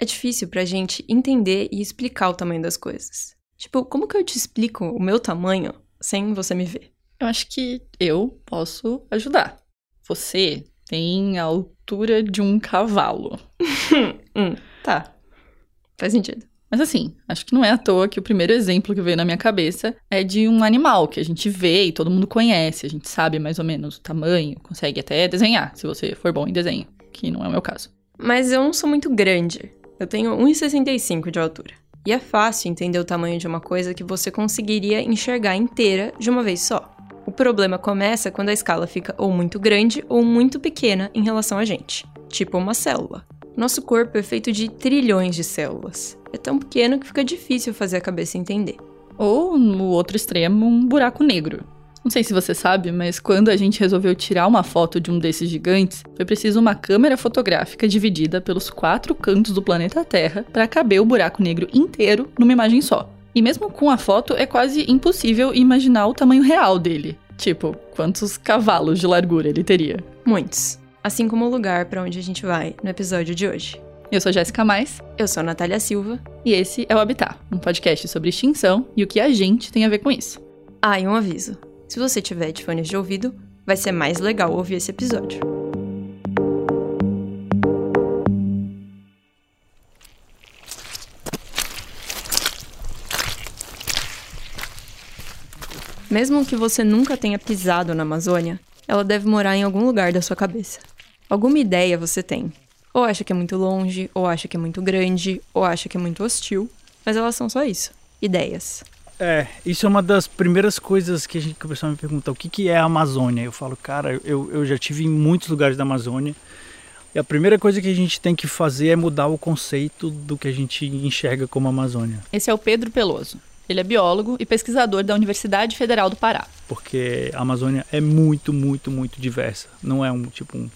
é difícil pra gente entender e explicar o tamanho das coisas. Tipo, como que eu te explico o meu tamanho sem você me ver? Eu acho que eu posso ajudar. Você tem a altura de um cavalo. hum, tá. Faz sentido. Mas assim, acho que não é à toa que o primeiro exemplo que veio na minha cabeça é de um animal que a gente vê e todo mundo conhece, a gente sabe mais ou menos o tamanho, consegue até desenhar, se você for bom em desenho, que não é o meu caso. Mas eu não sou muito grande. Eu tenho 1,65 de altura. E é fácil entender o tamanho de uma coisa que você conseguiria enxergar inteira de uma vez só. O problema começa quando a escala fica ou muito grande ou muito pequena em relação a gente, tipo uma célula. Nosso corpo é feito de trilhões de células. É tão pequeno que fica difícil fazer a cabeça entender. Ou, no outro extremo, um buraco negro. Não sei se você sabe, mas quando a gente resolveu tirar uma foto de um desses gigantes, foi preciso uma câmera fotográfica dividida pelos quatro cantos do planeta Terra para caber o buraco negro inteiro numa imagem só. E mesmo com a foto, é quase impossível imaginar o tamanho real dele. Tipo, quantos cavalos de largura ele teria? Muitos. Assim como o lugar para onde a gente vai no episódio de hoje. Eu sou Jéssica Mais. Eu sou Natália Silva. E esse é o Habitat, um podcast sobre extinção e o que a gente tem a ver com isso. Ah, e um aviso. Se você tiver de fones de ouvido, vai ser mais legal ouvir esse episódio. Mesmo que você nunca tenha pisado na Amazônia, ela deve morar em algum lugar da sua cabeça. Alguma ideia você tem. Ou acha que é muito longe, ou acha que é muito grande, ou acha que é muito hostil, mas elas são só isso ideias. É, isso é uma das primeiras coisas que, a gente, o pessoal me pergunta, o que, que é a Amazônia? Eu falo, cara, eu, eu já tive em muitos lugares da Amazônia, e a primeira coisa que a gente tem que fazer é mudar o conceito do que a gente enxerga como Amazônia. Esse é o Pedro Peloso. Ele é biólogo e pesquisador da Universidade Federal do Pará. Porque a Amazônia é muito, muito, muito diversa. Não é um tipo um,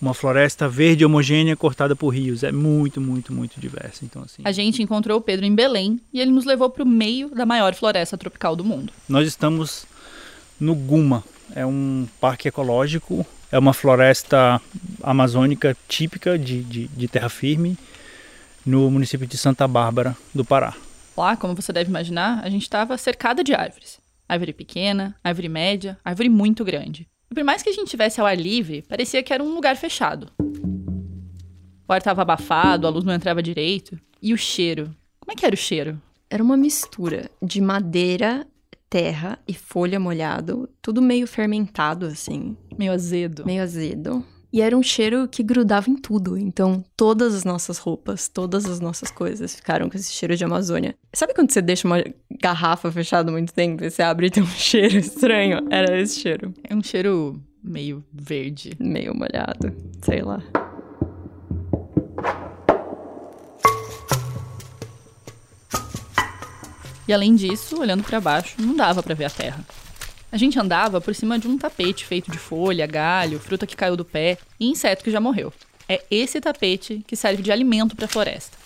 uma floresta verde homogênea cortada por rios. É muito, muito, muito diversa. Então, assim. A gente encontrou o Pedro em Belém e ele nos levou para o meio da maior floresta tropical do mundo. Nós estamos no Guma. É um parque ecológico. É uma floresta amazônica típica de, de, de terra firme no município de Santa Bárbara do Pará. Lá, como você deve imaginar, a gente estava cercada de árvores. Árvore pequena, árvore média, árvore muito grande. E por mais que a gente tivesse ao ar livre, parecia que era um lugar fechado. O ar estava abafado, a luz não entrava direito. E o cheiro? Como é que era o cheiro? Era uma mistura de madeira, terra e folha molhado, tudo meio fermentado assim. Meio azedo. Meio azedo. E era um cheiro que grudava em tudo. Então, todas as nossas roupas, todas as nossas coisas ficaram com esse cheiro de Amazônia. Sabe quando você deixa uma garrafa fechada muito tempo e você abre e tem um cheiro estranho? Era esse cheiro. É um cheiro meio verde. Meio molhado. Sei lá. E além disso, olhando para baixo, não dava para ver a terra. A gente andava por cima de um tapete feito de folha, galho, fruta que caiu do pé e inseto que já morreu. É esse tapete que serve de alimento para a floresta.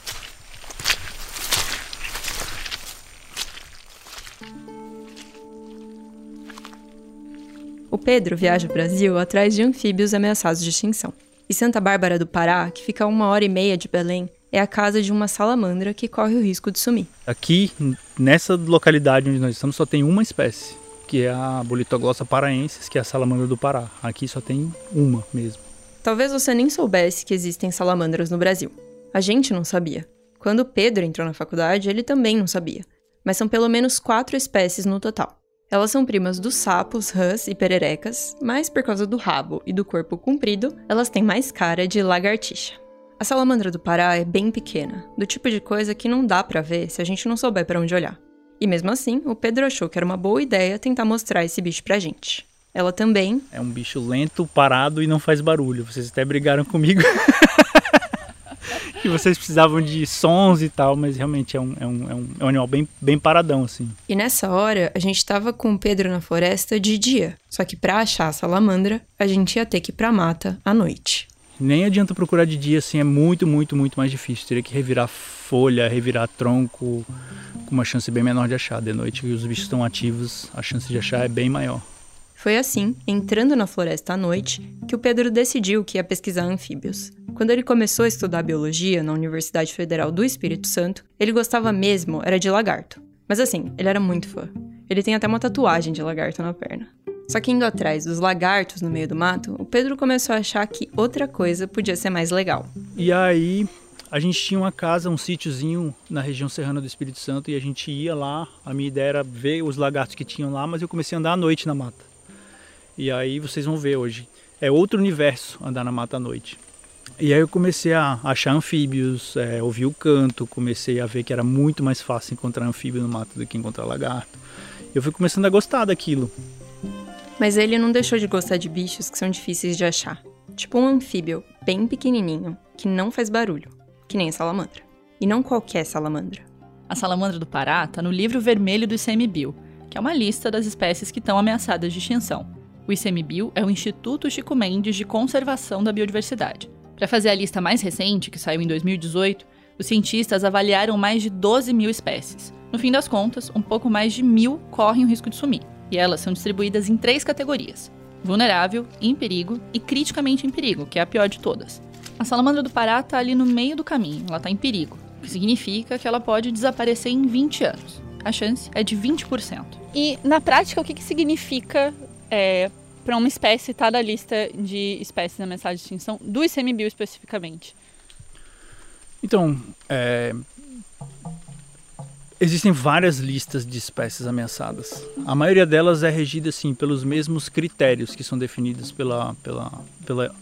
O Pedro viaja ao Brasil atrás de anfíbios ameaçados de extinção. E Santa Bárbara do Pará, que fica a uma hora e meia de Belém, é a casa de uma salamandra que corre o risco de sumir. Aqui, nessa localidade onde nós estamos, só tem uma espécie que é a Bolitoglossa paraensis, que é a salamandra do Pará. Aqui só tem uma mesmo. Talvez você nem soubesse que existem salamandras no Brasil. A gente não sabia. Quando Pedro entrou na faculdade, ele também não sabia. Mas são pelo menos quatro espécies no total. Elas são primas dos sapos, rãs e pererecas, mas por causa do rabo e do corpo comprido, elas têm mais cara de lagartixa. A salamandra do Pará é bem pequena, do tipo de coisa que não dá para ver se a gente não souber para onde olhar. E mesmo assim, o Pedro achou que era uma boa ideia tentar mostrar esse bicho pra gente. Ela também. É um bicho lento, parado e não faz barulho. Vocês até brigaram comigo. que vocês precisavam de sons e tal, mas realmente é um, é um, é um, é um animal bem, bem paradão, assim. E nessa hora, a gente tava com o Pedro na floresta de dia. Só que pra achar a salamandra, a gente ia ter que ir pra mata à noite. Nem adianta procurar de dia, assim, é muito, muito, muito mais difícil. Teria que revirar folha, revirar tronco, uma chance bem menor de achar. De noite, que os bichos estão ativos, a chance de achar é bem maior. Foi assim, entrando na floresta à noite, que o Pedro decidiu que ia pesquisar anfíbios. Quando ele começou a estudar biologia na Universidade Federal do Espírito Santo, ele gostava mesmo era de lagarto. Mas assim, ele era muito fã. Ele tem até uma tatuagem de lagarto na perna. Só que indo atrás dos lagartos no meio do mato, o Pedro começou a achar que outra coisa podia ser mais legal. E aí a gente tinha uma casa, um sítiozinho na região serrana do Espírito Santo e a gente ia lá. A minha ideia era ver os lagartos que tinham lá, mas eu comecei a andar à noite na mata. E aí vocês vão ver hoje. É outro universo andar na mata à noite. E aí eu comecei a achar anfíbios, é, ouvir o canto, comecei a ver que era muito mais fácil encontrar anfíbio no mato do que encontrar lagarto. Eu fui começando a gostar daquilo. Mas ele não deixou de gostar de bichos que são difíceis de achar. Tipo um anfíbio bem pequenininho, que não faz barulho, que nem a salamandra. E não qualquer salamandra. A salamandra do Pará está no livro vermelho do ICMBio, que é uma lista das espécies que estão ameaçadas de extinção. O ICMBio é o Instituto Chico Mendes de Conservação da Biodiversidade. Para fazer a lista mais recente, que saiu em 2018, os cientistas avaliaram mais de 12 mil espécies. No fim das contas, um pouco mais de mil correm o risco de sumir, e elas são distribuídas em três categorias: vulnerável, em perigo e criticamente em perigo, que é a pior de todas. A salamandra do Pará está ali no meio do caminho, ela está em perigo, o que significa que ela pode desaparecer em 20 anos. A chance é de 20%. E na prática, o que, que significa é, para uma espécie estar tá na lista de espécies ameaçadas de extinção, do ICMBio especificamente? Então, é, existem várias listas de espécies ameaçadas. A maioria delas é regida assim pelos mesmos critérios que são definidos pela pela pela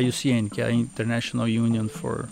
IUCN, que é a International Union for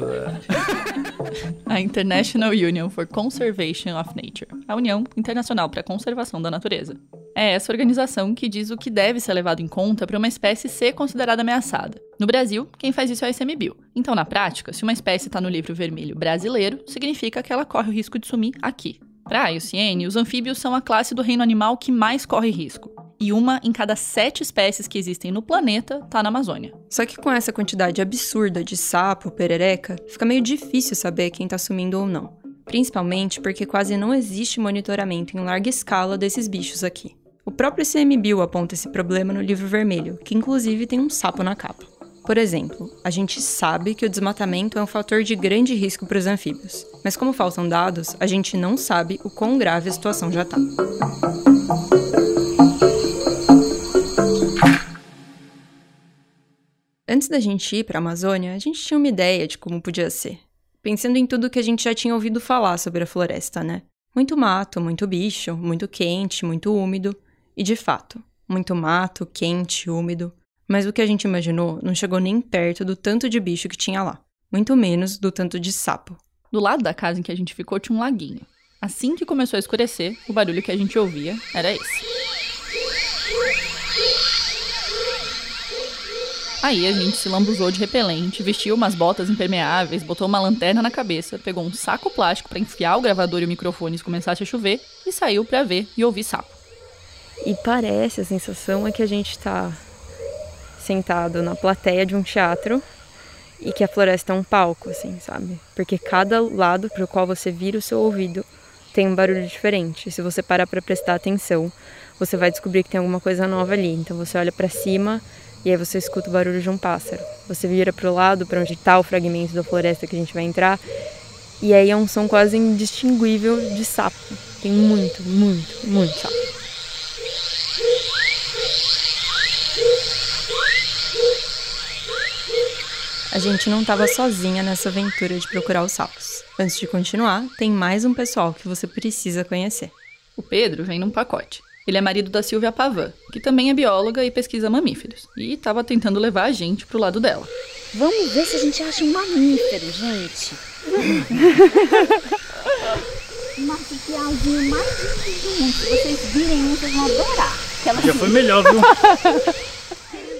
a International Union for Conservation of Nature, a União Internacional para a Conservação da Natureza. É essa organização que diz o que deve ser levado em conta para uma espécie ser considerada ameaçada. No Brasil, quem faz isso é a ICMBio. Então, na prática, se uma espécie está no livro vermelho brasileiro, significa que ela corre o risco de sumir aqui. Para a IUCN, os anfíbios são a classe do reino animal que mais corre risco. E uma em cada sete espécies que existem no planeta está na Amazônia. Só que com essa quantidade absurda de sapo, perereca, fica meio difícil saber quem está sumindo ou não. Principalmente porque quase não existe monitoramento em larga escala desses bichos aqui. O próprio ICMBio aponta esse problema no livro vermelho, que inclusive tem um sapo na capa. Por exemplo, a gente sabe que o desmatamento é um fator de grande risco para os anfíbios, mas como faltam dados, a gente não sabe o quão grave a situação já está. Antes da gente ir para a Amazônia, a gente tinha uma ideia de como podia ser. Pensando em tudo que a gente já tinha ouvido falar sobre a floresta, né? Muito mato, muito bicho, muito quente, muito úmido. E de fato, muito mato, quente, úmido. Mas o que a gente imaginou não chegou nem perto do tanto de bicho que tinha lá. Muito menos do tanto de sapo. Do lado da casa em que a gente ficou tinha um laguinho. Assim que começou a escurecer, o barulho que a gente ouvia era esse. Aí a gente se lambuzou de repelente, vestiu umas botas impermeáveis, botou uma lanterna na cabeça, pegou um saco plástico para enfiar o gravador e o microfone se começasse a chover e saiu para ver e ouvir sapo. E parece, a sensação é que a gente está sentado na plateia de um teatro e que a floresta é um palco, assim, sabe? Porque cada lado para o qual você vira o seu ouvido tem um barulho diferente. E se você parar para prestar atenção, você vai descobrir que tem alguma coisa nova ali. Então você olha para cima e aí você escuta o barulho de um pássaro. Você vira para o lado, para onde está o fragmento da floresta que a gente vai entrar, e aí é um som quase indistinguível de sapo. Tem muito, muito, muito sapo. A gente não estava sozinha nessa aventura de procurar os sapos. Antes de continuar, tem mais um pessoal que você precisa conhecer. O Pedro vem num pacote. Ele é marido da Silvia Pavan, que também é bióloga e pesquisa mamíferos, e estava tentando levar a gente pro lado dela. Vamos ver se a gente acha um mamífero, gente. um marsupialzinho mais lindo do mundo. Se vocês virem vocês vão adorar. Já foi melhor, viu?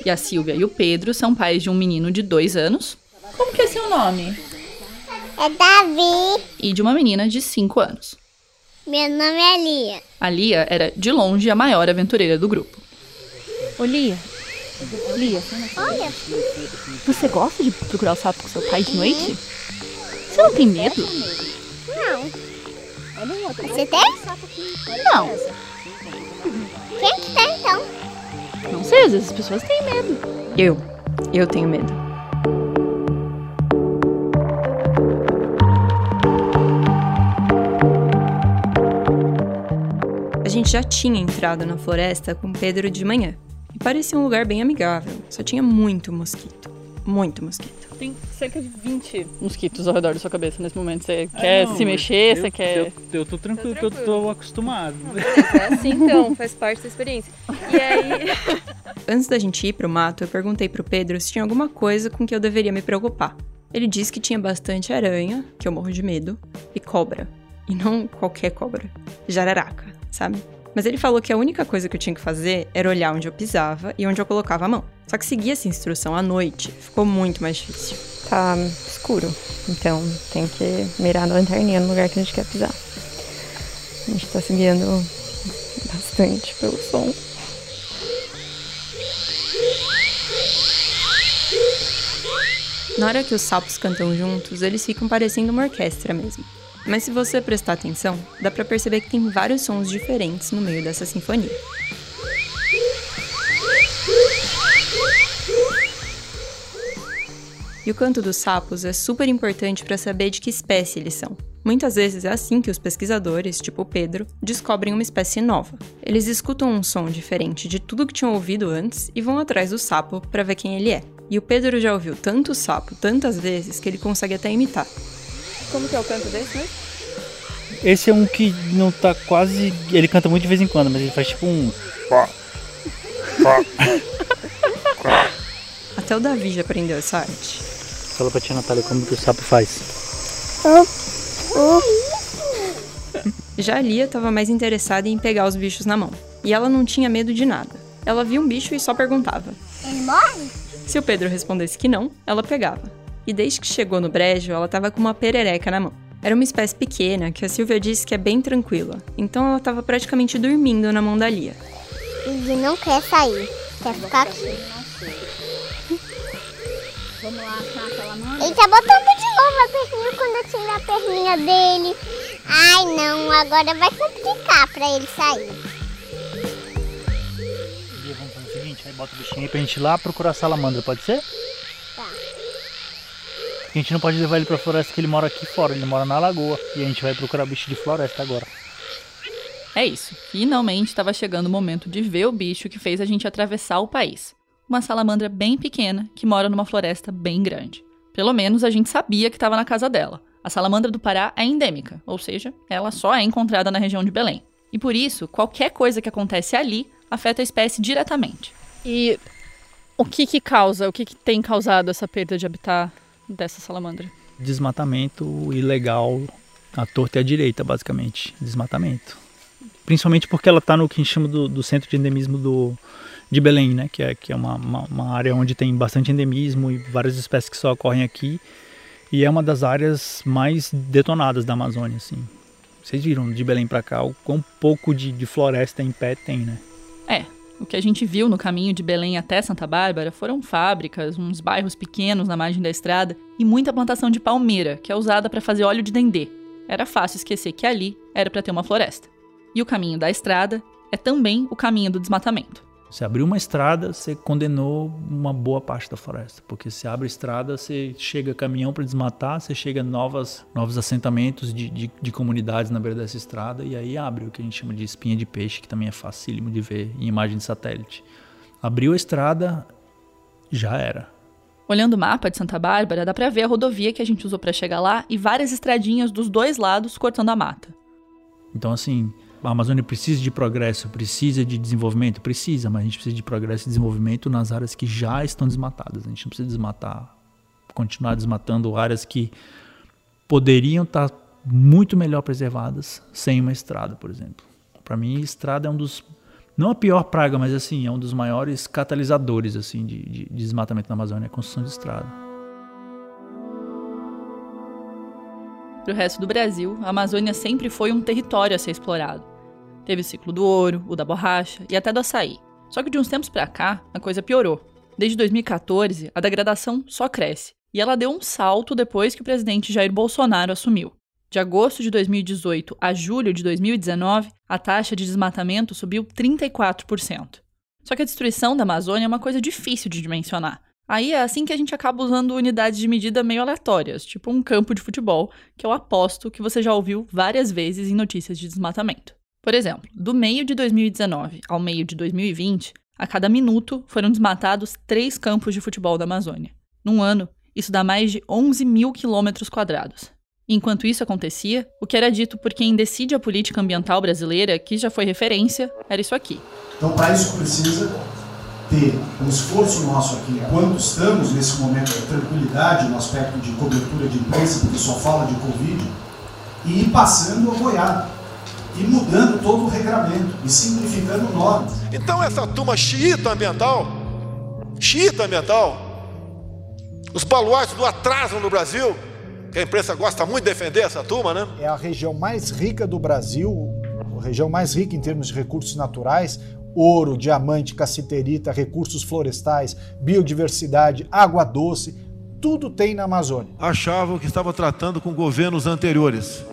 E a Silvia e o Pedro são pais de um menino de dois anos. Como que é seu nome? É Davi. E de uma menina de cinco anos. Meu nome é Lia. A Lia era, de longe, a maior aventureira do grupo. Ô, Lia. Lia. Olha. Você gosta de procurar o sapo com seu pai de noite? Você não tem medo? Não. Você tem? Não. Quem que tá então? Não sei, às vezes as pessoas têm medo. Eu. Eu tenho medo. A gente já tinha entrado na floresta com Pedro de manhã. E parecia um lugar bem amigável. Só tinha muito mosquito. Muito mosquito. Tem cerca de 20 mosquitos ao redor da sua cabeça nesse momento. Você quer se mexer, você quer. Eu, eu tô tranquilo, que eu tô acostumado. É assim então, faz parte da experiência. E aí. Antes da gente ir pro mato, eu perguntei pro Pedro se tinha alguma coisa com que eu deveria me preocupar. Ele disse que tinha bastante aranha, que eu morro de medo, e cobra. E não qualquer cobra. Jararaca, sabe? Mas ele falou que a única coisa que eu tinha que fazer era olhar onde eu pisava e onde eu colocava a mão. Só que seguir essa instrução à noite ficou muito mais difícil. Tá escuro, então tem que mirar na lanterninha no lugar que a gente quer pisar. A gente tá seguindo bastante pelo som. Na hora que os sapos cantam juntos, eles ficam parecendo uma orquestra mesmo. Mas se você prestar atenção, dá pra perceber que tem vários sons diferentes no meio dessa sinfonia. E o canto dos sapos é super importante para saber de que espécie eles são. Muitas vezes é assim que os pesquisadores, tipo Pedro, descobrem uma espécie nova. Eles escutam um som diferente de tudo que tinham ouvido antes e vão atrás do sapo para ver quem ele é. E o Pedro já ouviu tanto sapo tantas vezes que ele consegue até imitar. Como que é o canto desse, né? Esse é um que não tá quase. Ele canta muito de vez em quando, mas ele faz tipo um. Até o Davi já aprendeu essa arte. Fala pra tia Natália como que o sapo faz. Já a Lia estava mais interessada em pegar os bichos na mão. E ela não tinha medo de nada. Ela via um bicho e só perguntava. Ele morre? Se o Pedro respondesse que não, ela pegava. E desde que chegou no brejo, ela estava com uma perereca na mão. Era uma espécie pequena que a Silvia disse que é bem tranquila, então ela estava praticamente dormindo na mão da Lia. Ele não quer sair. Quer ficar aqui. Vamos lá achar aquela. Ele tá botando de novo a perninha quando eu tirar a perninha dele. Ai não, agora vai complicar pra ele sair. Lia, vamos fazer o seguinte: aí bota o bichinho aí pra gente ir lá procurar a salamandra, pode ser? A gente não pode levar ele pra floresta que ele mora aqui fora, ele mora na lagoa. E a gente vai procurar bicho de floresta agora. É isso. Finalmente estava chegando o momento de ver o bicho que fez a gente atravessar o país. Uma salamandra bem pequena que mora numa floresta bem grande. Pelo menos a gente sabia que estava na casa dela. A salamandra do Pará é endêmica, ou seja, ela só é encontrada na região de Belém. E por isso, qualquer coisa que acontece ali afeta a espécie diretamente. E o que que causa, o que que tem causado essa perda de habitat dessa salamandra? Desmatamento ilegal à torta e à direita, basicamente. Desmatamento. Principalmente porque ela está no que a gente chama do, do centro de endemismo do, de Belém, né? Que é, que é uma, uma, uma área onde tem bastante endemismo e várias espécies que só ocorrem aqui. E é uma das áreas mais detonadas da Amazônia, assim. Vocês viram de Belém para cá o quão pouco de, de floresta em pé tem, né? É, o que a gente viu no caminho de Belém até Santa Bárbara foram fábricas, uns bairros pequenos na margem da estrada e muita plantação de palmeira, que é usada para fazer óleo de dendê. Era fácil esquecer que ali era para ter uma floresta. E o caminho da estrada é também o caminho do desmatamento. Você abriu uma estrada, você condenou uma boa parte da floresta, porque se abre estrada, você chega caminhão para desmatar, você chega novas, novos assentamentos de, de, de, comunidades na beira dessa estrada e aí abre o que a gente chama de espinha de peixe, que também é facílimo de ver em imagem de satélite. Abriu a estrada, já era. Olhando o mapa de Santa Bárbara, dá para ver a rodovia que a gente usou para chegar lá e várias estradinhas dos dois lados cortando a mata. Então, assim, a Amazônia precisa de progresso, precisa de desenvolvimento? Precisa, mas a gente precisa de progresso e desenvolvimento nas áreas que já estão desmatadas. A gente não precisa desmatar, continuar desmatando áreas que poderiam estar muito melhor preservadas sem uma estrada, por exemplo. Para mim, estrada é um dos não a pior praga, mas assim é um dos maiores catalisadores assim de, de, de desmatamento na Amazônia, a construção de estrada. Para o resto do Brasil, a Amazônia sempre foi um território a ser explorado. Teve o ciclo do ouro, o da borracha e até do açaí. Só que de uns tempos para cá, a coisa piorou. Desde 2014, a degradação só cresce. E ela deu um salto depois que o presidente Jair Bolsonaro assumiu. De agosto de 2018 a julho de 2019, a taxa de desmatamento subiu 34%. Só que a destruição da Amazônia é uma coisa difícil de dimensionar. Aí é assim que a gente acaba usando unidades de medida meio aleatórias, tipo um campo de futebol, que eu aposto que você já ouviu várias vezes em notícias de desmatamento. Por exemplo, do meio de 2019 ao meio de 2020, a cada minuto foram desmatados três campos de futebol da Amazônia. Num ano, isso dá mais de 11 mil quilômetros quadrados. Enquanto isso acontecia, o que era dito por quem decide a política ambiental brasileira, que já foi referência, era isso aqui. Então, para isso precisa ter um esforço nosso aqui, enquanto estamos nesse momento de tranquilidade no aspecto de cobertura de imprensa, porque só fala de Covid, e ir passando a boiada, e mudando todo o regramento, e simplificando normas. Então, essa turma xiita ambiental, xiita ambiental, os baluartes do atraso no Brasil, que a imprensa gosta muito de defender essa turma, né? É a região mais rica do Brasil, a região mais rica em termos de recursos naturais, ouro, diamante, cassiterita, recursos florestais, biodiversidade, água doce, tudo tem na Amazônia. Achavam que estava tratando com governos anteriores,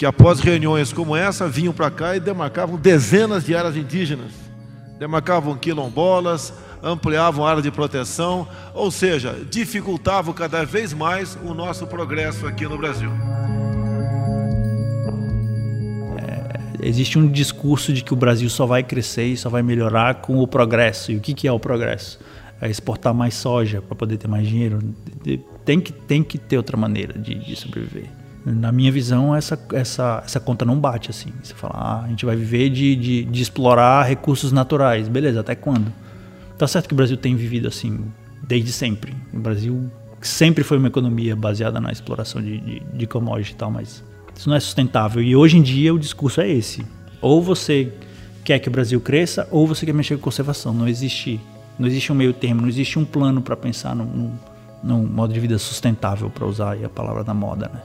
que após reuniões como essa vinham para cá e demarcavam dezenas de áreas indígenas, demarcavam quilombolas, ampliavam a área de proteção, ou seja, dificultavam cada vez mais o nosso progresso aqui no Brasil. É, existe um discurso de que o Brasil só vai crescer e só vai melhorar com o progresso. E o que, que é o progresso? É exportar mais soja para poder ter mais dinheiro. Tem que, tem que ter outra maneira de, de sobreviver. Na minha visão, essa, essa, essa conta não bate assim. Você fala, ah, a gente vai viver de, de, de explorar recursos naturais. Beleza, até quando? Tá certo que o Brasil tem vivido assim desde sempre. O Brasil sempre foi uma economia baseada na exploração de, de, de commodity e tal, mas isso não é sustentável. E hoje em dia o discurso é esse. Ou você quer que o Brasil cresça, ou você quer mexer com conservação. Não existe, não existe um meio termo, não existe um plano para pensar num, num, num, modo de vida sustentável, para usar a palavra da moda, né?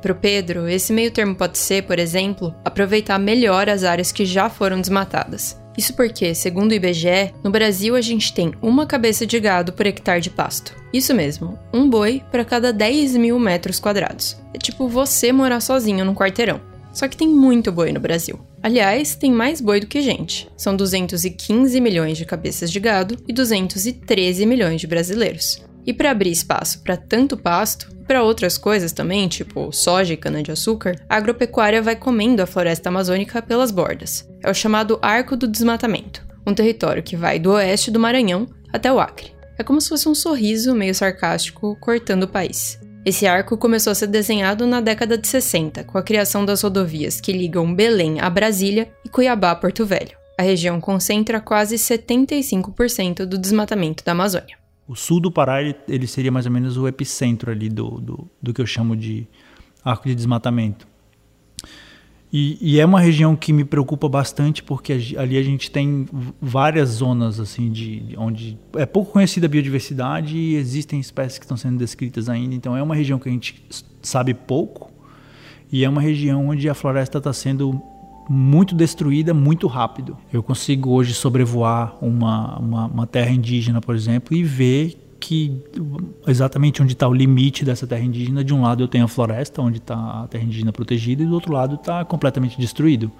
Para o Pedro, esse meio termo pode ser, por exemplo, aproveitar melhor as áreas que já foram desmatadas. Isso porque, segundo o IBGE, no Brasil a gente tem uma cabeça de gado por hectare de pasto. Isso mesmo, um boi para cada 10 mil metros quadrados. É tipo você morar sozinho num quarteirão. Só que tem muito boi no Brasil. Aliás, tem mais boi do que gente. São 215 milhões de cabeças de gado e 213 milhões de brasileiros. E para abrir espaço para tanto pasto, e para outras coisas também, tipo soja e cana-de-açúcar, a agropecuária vai comendo a floresta amazônica pelas bordas. É o chamado Arco do Desmatamento, um território que vai do oeste do Maranhão até o Acre. É como se fosse um sorriso meio sarcástico cortando o país. Esse arco começou a ser desenhado na década de 60, com a criação das rodovias que ligam Belém a Brasília e Cuiabá a Porto Velho. A região concentra quase 75% do desmatamento da Amazônia o sul do Pará ele, ele, seria mais ou menos o epicentro ali do, do, do que eu chamo de arco de desmatamento. E, e, é uma região que me preocupa bastante porque ali a gente tem várias zonas assim de, de, onde é pouco conhecida a biodiversidade e existem espécies que estão sendo descritas ainda. Então é uma região que a gente sabe pouco e é uma região onde a floresta está sendo muito destruída muito rápido. Eu consigo hoje sobrevoar uma, uma, uma terra indígena, por exemplo, e ver que exatamente onde está o limite dessa terra indígena, de um lado eu tenho a floresta, onde está a terra indígena protegida, e do outro lado está completamente destruído.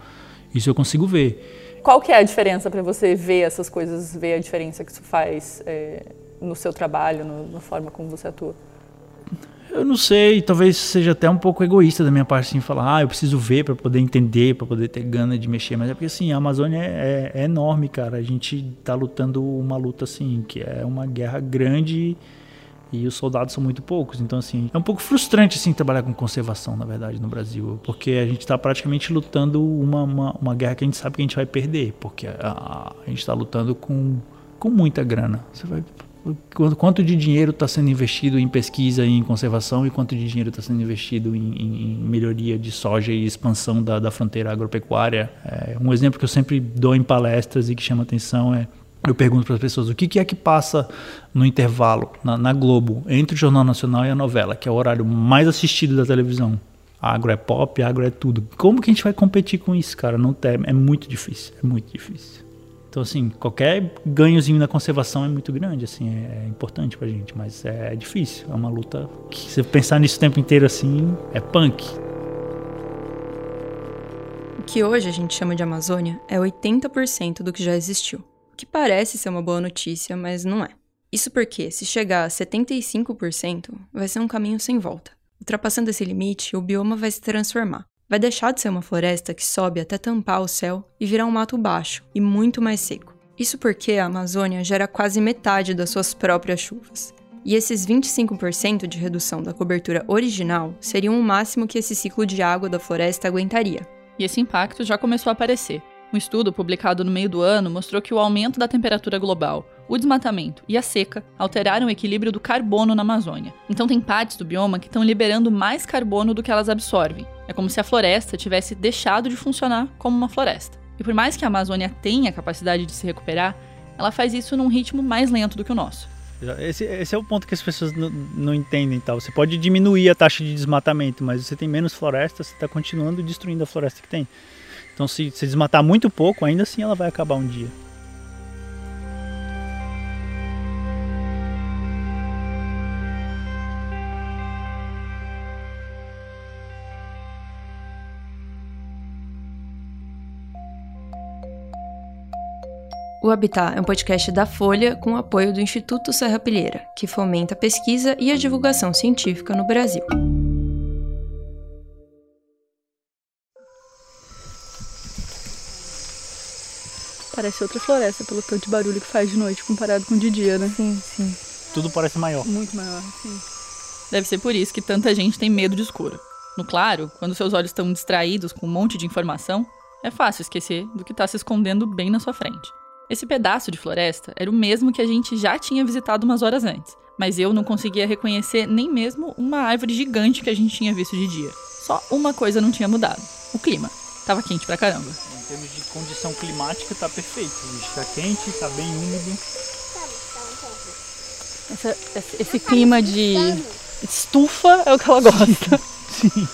Isso eu consigo ver. Qual que é a diferença para você ver essas coisas, ver a diferença que isso faz é, no seu trabalho, no, na forma como você atua? Eu não sei, talvez seja até um pouco egoísta da minha parte, assim, falar, ah, eu preciso ver para poder entender, para poder ter gana de mexer, mas é porque, assim, a Amazônia é, é, é, enorme, cara. A gente tá lutando uma luta, assim, que é uma guerra grande e os soldados são muito poucos. Então, assim, é um pouco frustrante, assim, trabalhar com conservação, na verdade, no Brasil, porque a gente tá praticamente lutando uma, uma, uma guerra que a gente sabe que a gente vai perder, porque a, a gente tá lutando com, com muita grana. Você vai quanto de dinheiro está sendo investido em pesquisa e em conservação e quanto de dinheiro está sendo investido em, em, melhoria de soja e expansão da, da fronteira agropecuária. É, um exemplo que eu sempre dou em palestras e que chama atenção é eu pergunto para as pessoas o que, que, é que passa no intervalo, na, na, Globo, entre o Jornal Nacional e a novela, que é o horário mais assistido da televisão. Agro é pop, agro é tudo. Como que a gente vai competir com isso, cara? Não tem, é muito difícil, é muito difícil. Então, assim, qualquer ganhozinho na conservação é muito grande, assim, é, é importante pra gente, mas é difícil. É uma luta que, se pensar nisso o tempo inteiro assim, é punk. que hoje a gente chama de Amazônia é 80% do que já existiu. O que parece ser uma boa notícia, mas não é. Isso porque, se chegar a 75%, vai ser um caminho sem volta. Ultrapassando esse limite, o bioma vai se transformar. Vai deixar de ser uma floresta que sobe até tampar o céu e virar um mato baixo e muito mais seco. Isso porque a Amazônia gera quase metade das suas próprias chuvas. E esses 25% de redução da cobertura original seriam o máximo que esse ciclo de água da floresta aguentaria. E esse impacto já começou a aparecer. Um estudo publicado no meio do ano mostrou que o aumento da temperatura global, o desmatamento e a seca alteraram o equilíbrio do carbono na Amazônia. Então tem partes do bioma que estão liberando mais carbono do que elas absorvem. É como se a floresta tivesse deixado de funcionar como uma floresta. E por mais que a Amazônia tenha a capacidade de se recuperar, ela faz isso num ritmo mais lento do que o nosso. Esse, esse, é o ponto que as pessoas não, entendem tal. Você pode diminuir a taxa de desmatamento, mas você tem menos floresta, você está continuando destruindo a floresta que tem. Então, se, se desmatar muito pouco, ainda assim ela vai acabar um dia. O Habitat é um podcast da Folha com apoio do Instituto Serra Pilheira, que fomenta a pesquisa e a divulgação científica no Brasil. Parece outra floresta pelo tanto de barulho que faz de noite comparado com de dia, né? Sim, sim. Tudo parece maior. Muito maior, sim. Deve ser por isso que tanta gente tem medo de escuro. No claro, quando seus olhos estão distraídos com um monte de informação, é fácil esquecer do que está se escondendo bem na sua frente. Esse pedaço de floresta era o mesmo que a gente já tinha visitado umas horas antes, mas eu não conseguia reconhecer nem mesmo uma árvore gigante que a gente tinha visto de dia. Só uma coisa não tinha mudado: o clima. Tava quente pra caramba. Em termos de condição climática, tá perfeito. Está quente, tá bem úmido. Essa, esse, clima de estufa é o que ela gosta. Sim.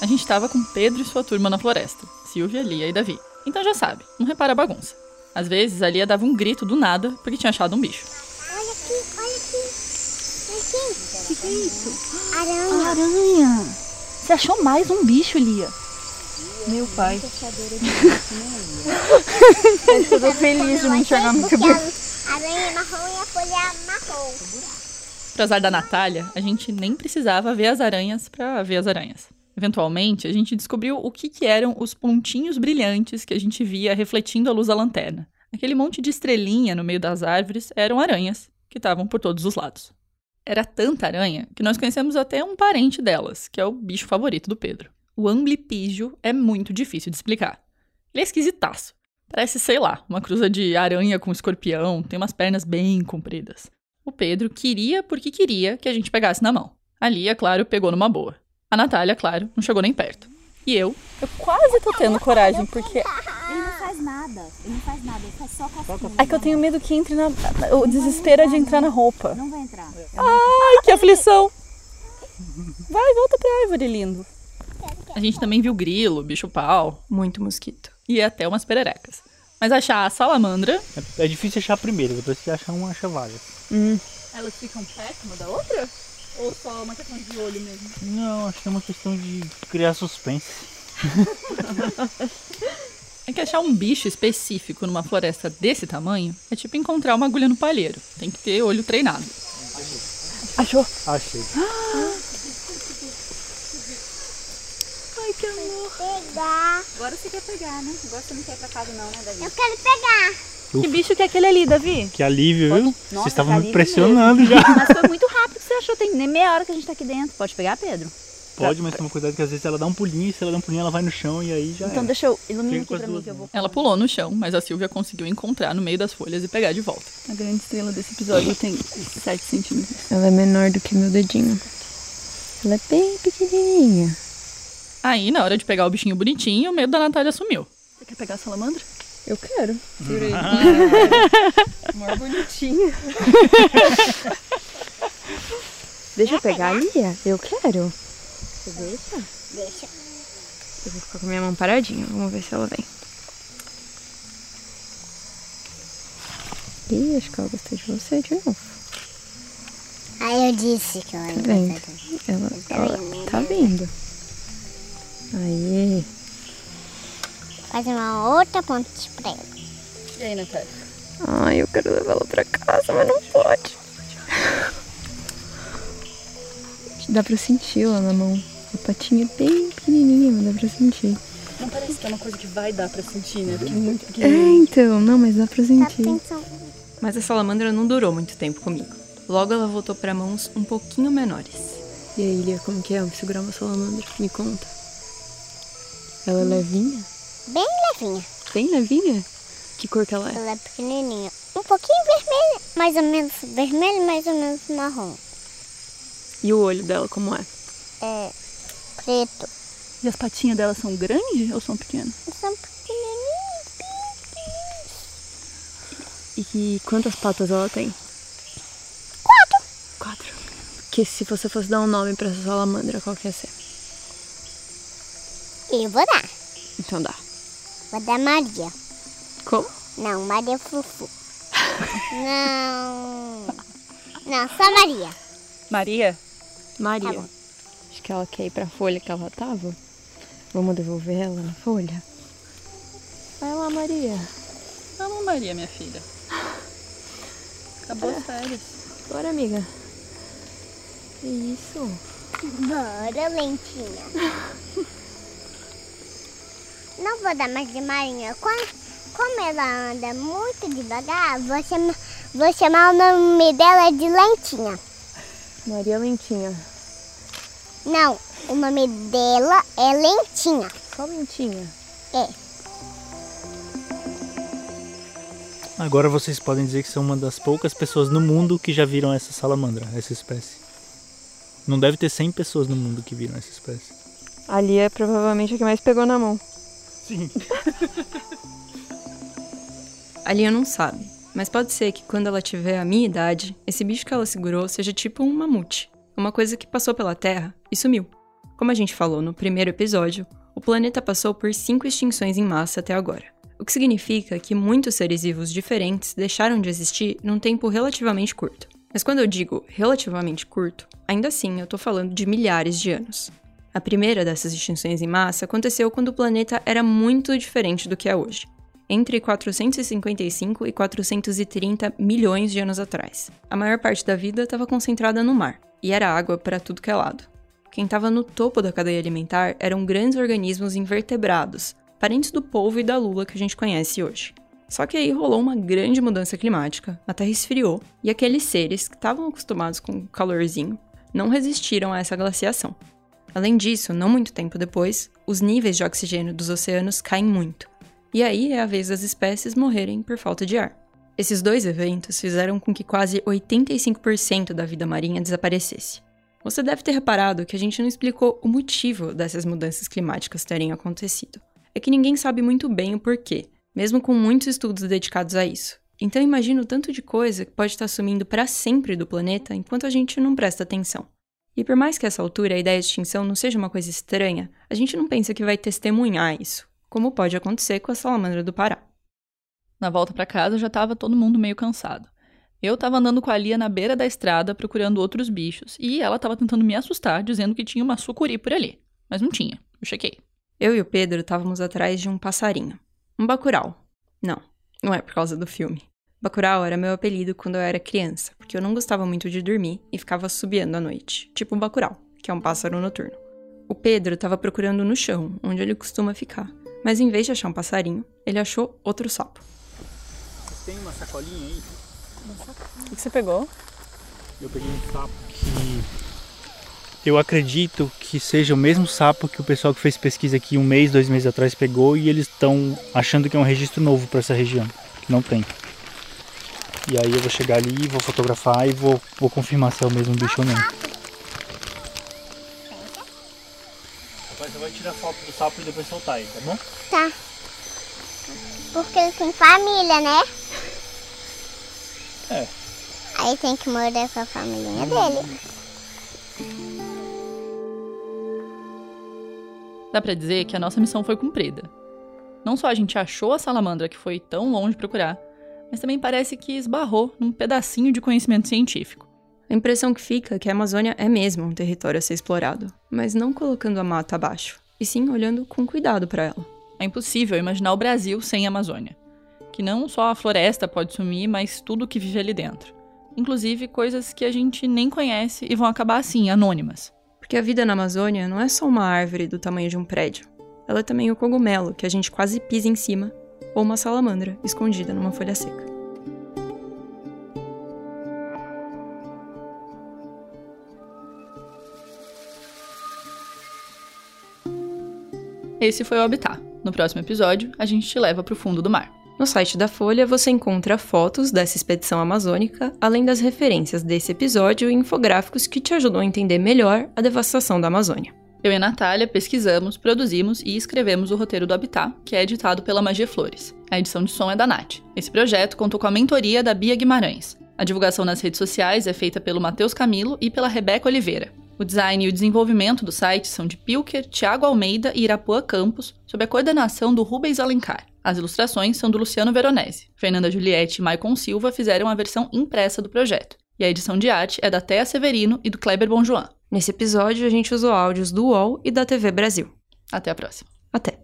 A gente tava com Pedro e sua turma na floresta: Silvia, Lia e Davi. Então já sabe, não repara a bagunça. Às vezes a Lia dava um grito do nada porque tinha achado um bicho. Olha aqui, olha aqui. Olha aqui. O que, que é isso? Aranha. Aranha! Você achou mais um bicho, Lia? Meu pai. Eu tô feliz de me enxergar no cabelo. a aranha é marrom e a folha é marrom. Pro azar da Natália, a gente nem precisava ver as aranhas pra ver as aranhas. Eventualmente, a gente descobriu o que, que eram os pontinhos brilhantes que a gente via refletindo a luz da lanterna. Aquele monte de estrelinha no meio das árvores eram aranhas, que estavam por todos os lados. Era tanta aranha que nós conhecemos até um parente delas, que é o bicho favorito do Pedro. O amblipígio é muito difícil de explicar. Ele é esquisitaço. Parece, sei lá, uma cruza de aranha com escorpião, tem umas pernas bem compridas. O Pedro queria porque queria que a gente pegasse na mão. A Lia, claro, pegou numa boa. A Natália, claro, não chegou nem perto. E eu, Eu quase tô tendo coragem, porque Ele não faz nada. Ele não faz nada. Ele faz só casquinha. é que eu tenho medo que entre na. O desespero é de entrar na roupa. Não vai entrar. Ai, que aflição! Vai, volta pra árvore, lindo. a gente também viu grilo, bicho-pau Muito mosquito. e até umas pererecas. Mas achar a salamandra É, é difícil achar a primeira, depois que achar uma, acha várias. Elas ficam perto uma da outra? Ou só uma questão de olho mesmo? Não, acho que é uma questão de criar suspense. é que achar um bicho específico numa floresta desse tamanho é tipo encontrar uma agulha no palheiro. Tem que ter olho treinado. Achou? Achei. Ai, que amor. Pegar. Agora você quer pegar, né? Agora você não quer ir pra casa não, né, Davi? Eu quero pegar. Que bicho que é aquele ali, Davi? Que alívio, viu? Vocês Nossa, estavam tá me livre pressionando já. Mas foi muito rápido que você achou. Tem nem meia hora que a gente tá aqui dentro. Pode pegar, Pedro? Pode, mas toma cuidado que às vezes ela dá um pulinho e se ela dá um pulinho ela vai no chão e aí já Então era. deixa eu iluminar aqui pra mim duas que eu vou. Ela pulou no chão, mas a Silvia conseguiu encontrar no meio das folhas e pegar de volta. A grande estrela desse episódio tem 7 centímetros. Ela é menor do que meu dedinho. Ela é bem pequenininha. Aí, na hora de pegar o bichinho bonitinho, o medo da Natália sumiu. Você quer pegar a salamandra? Eu quero. Maior bonitinha. Deixa eu pegar ali, eu quero. Você deixa? Deixa. Eu vou ficar com a minha mão paradinha. Vamos ver se ela vem. Ih, acho que ela gostou de você de novo. Aí eu disse que eu ia Tá vendo? fazer. Ela, ela tá vindo. Aí. Faz uma outra ponte pra ela. E aí, Natália? Ai, eu quero levá-la pra casa, mas não pode. Dá pra sentir lá na mão. A patinha é bem pequenininha, mas dá pra sentir. Não parece que é uma coisa que vai dar pra sentir, né? Porque é muito É, pequenininho. então, não, mas dá pra Tá sentir. Mas a salamandra não durou muito tempo comigo. Logo ela voltou pra mãos um pouquinho menores. E aí, Lia, como que é segurar uma salamandra? Me conta. Ela é levinha? Bem levinha. Bem levinha? Que cor que ela é? Ela é pequenininha. Um pouquinho vermelha. Mais ou menos vermelho, mais ou menos marrom. E o olho dela como é? É preto. E as patinhas dela são grandes ou são pequenas? São pequenininhos. E quantas patas ela tem? Quatro. Quatro. Que se você fosse dar um nome pra essa salamandra, qual que ia ser? Eu vou dar. Então dá. Vou dar Maria. Como? Não, Maria Fufu. Não. Não, só Maria. Maria? Maria. Tá. Acho que ela quer ir pra folha que ela tava. Vamos devolver ela na folha? Vai lá, Maria. Vamos, Maria, minha filha. Acabou as férias. Bora, amiga. Que isso? Bora, lentinha. Não vou dar mais de Marinha. Como, como ela anda muito devagar, vou chamar, vou chamar o nome dela de Lentinha. Maria Lentinha. Não, o nome dela é Lentinha. Só Lentinha. É. Agora vocês podem dizer que são uma das poucas pessoas no mundo que já viram essa salamandra, essa espécie. Não deve ter 100 pessoas no mundo que viram essa espécie. A Lia é provavelmente a que mais pegou na mão. Sim. A Lia não sabe, mas pode ser que quando ela tiver a minha idade, esse bicho que ela segurou seja tipo um mamute. Uma coisa que passou pela Terra e sumiu. Como a gente falou no primeiro episódio, o planeta passou por cinco extinções em massa até agora. O que significa que muitos seres vivos diferentes deixaram de existir num tempo relativamente curto. Mas quando eu digo relativamente curto, ainda assim eu tô falando de milhares de anos. A primeira dessas extinções em massa aconteceu quando o planeta era muito diferente do que é hoje entre 455 e 430 milhões de anos atrás. A maior parte da vida estava concentrada no mar, e era água para tudo que é lado. Quem estava no topo da cadeia alimentar eram grandes organismos invertebrados, parentes do polvo e da lula que a gente conhece hoje. Só que aí rolou uma grande mudança climática, a Terra esfriou, e aqueles seres que estavam acostumados com o calorzinho não resistiram a essa glaciação. Além disso, não muito tempo depois, os níveis de oxigênio dos oceanos caem muito, e aí é a vez das espécies morrerem por falta de ar. Esses dois eventos fizeram com que quase 85% da vida marinha desaparecesse. Você deve ter reparado que a gente não explicou o motivo dessas mudanças climáticas terem acontecido. É que ninguém sabe muito bem o porquê, mesmo com muitos estudos dedicados a isso. Então imagina o tanto de coisa que pode estar sumindo para sempre do planeta enquanto a gente não presta atenção. E por mais que essa altura a ideia de extinção não seja uma coisa estranha, a gente não pensa que vai testemunhar isso, como pode acontecer com a salamandra do Pará. Na volta para casa já tava todo mundo meio cansado. Eu tava andando com a Lia na beira da estrada procurando outros bichos e ela tava tentando me assustar dizendo que tinha uma sucuri por ali. Mas não tinha. Eu chequei. Eu e o Pedro estávamos atrás de um passarinho. Um bacural. Não, não é por causa do filme. Bacural era meu apelido quando eu era criança, porque eu não gostava muito de dormir e ficava subiando à noite, tipo um bacural, que é um pássaro noturno. O Pedro estava procurando no chão, onde ele costuma ficar, mas em vez de achar um passarinho, ele achou outro sapo. Tem uma sacolinha aí? O que, que você pegou? Eu peguei um sapo que eu acredito que seja o mesmo sapo que o pessoal que fez pesquisa aqui um mês, dois meses atrás pegou e eles estão achando que é um registro novo para essa região, que não tem. E aí eu vou chegar ali, vou fotografar e vou, vou confirmar se é o mesmo bicho ou não. Você vai tirar foto do sapo e depois soltar aí, tá bom? Tá. Porque ele tem família, né? É. Aí tem que morar com a família dele. Dá pra dizer que a nossa missão foi cumprida. Não só a gente achou a salamandra que foi tão longe procurar, mas também parece que esbarrou num pedacinho de conhecimento científico. A impressão que fica é que a Amazônia é mesmo um território a ser explorado, mas não colocando a mata abaixo. e sim olhando com cuidado para ela. É impossível imaginar o Brasil sem a Amazônia. Que não só a floresta pode sumir, mas tudo que vive ali dentro. Inclusive coisas que a gente nem conhece e vão acabar assim, anônimas. Porque a vida na Amazônia não é só uma árvore do tamanho de um prédio. Ela é também o cogumelo que a gente quase pisa em cima, ou uma salamandra escondida numa folha seca. Esse foi o Habitat. No próximo episódio, a gente te leva para o fundo do mar. No site da Folha você encontra fotos dessa expedição amazônica, além das referências desse episódio e infográficos que te ajudam a entender melhor a devastação da Amazônia. Eu e a Natália pesquisamos, produzimos e escrevemos o roteiro do Habitat, que é editado pela Magia Flores. A edição de som é da Nath. Esse projeto contou com a mentoria da Bia Guimarães. A divulgação nas redes sociais é feita pelo Matheus Camilo e pela Rebeca Oliveira. O design e o desenvolvimento do site são de Pilker, Thiago Almeida e Irapuã Campos, sob a coordenação do Rubens Alencar. As ilustrações são do Luciano Veronese. Fernanda Juliette e Maicon Silva fizeram a versão impressa do projeto. E a edição de arte é da Thea Severino e do Kleber Bonjoan. Nesse episódio, a gente usou áudios do UOL e da TV Brasil. Até a próxima. Até.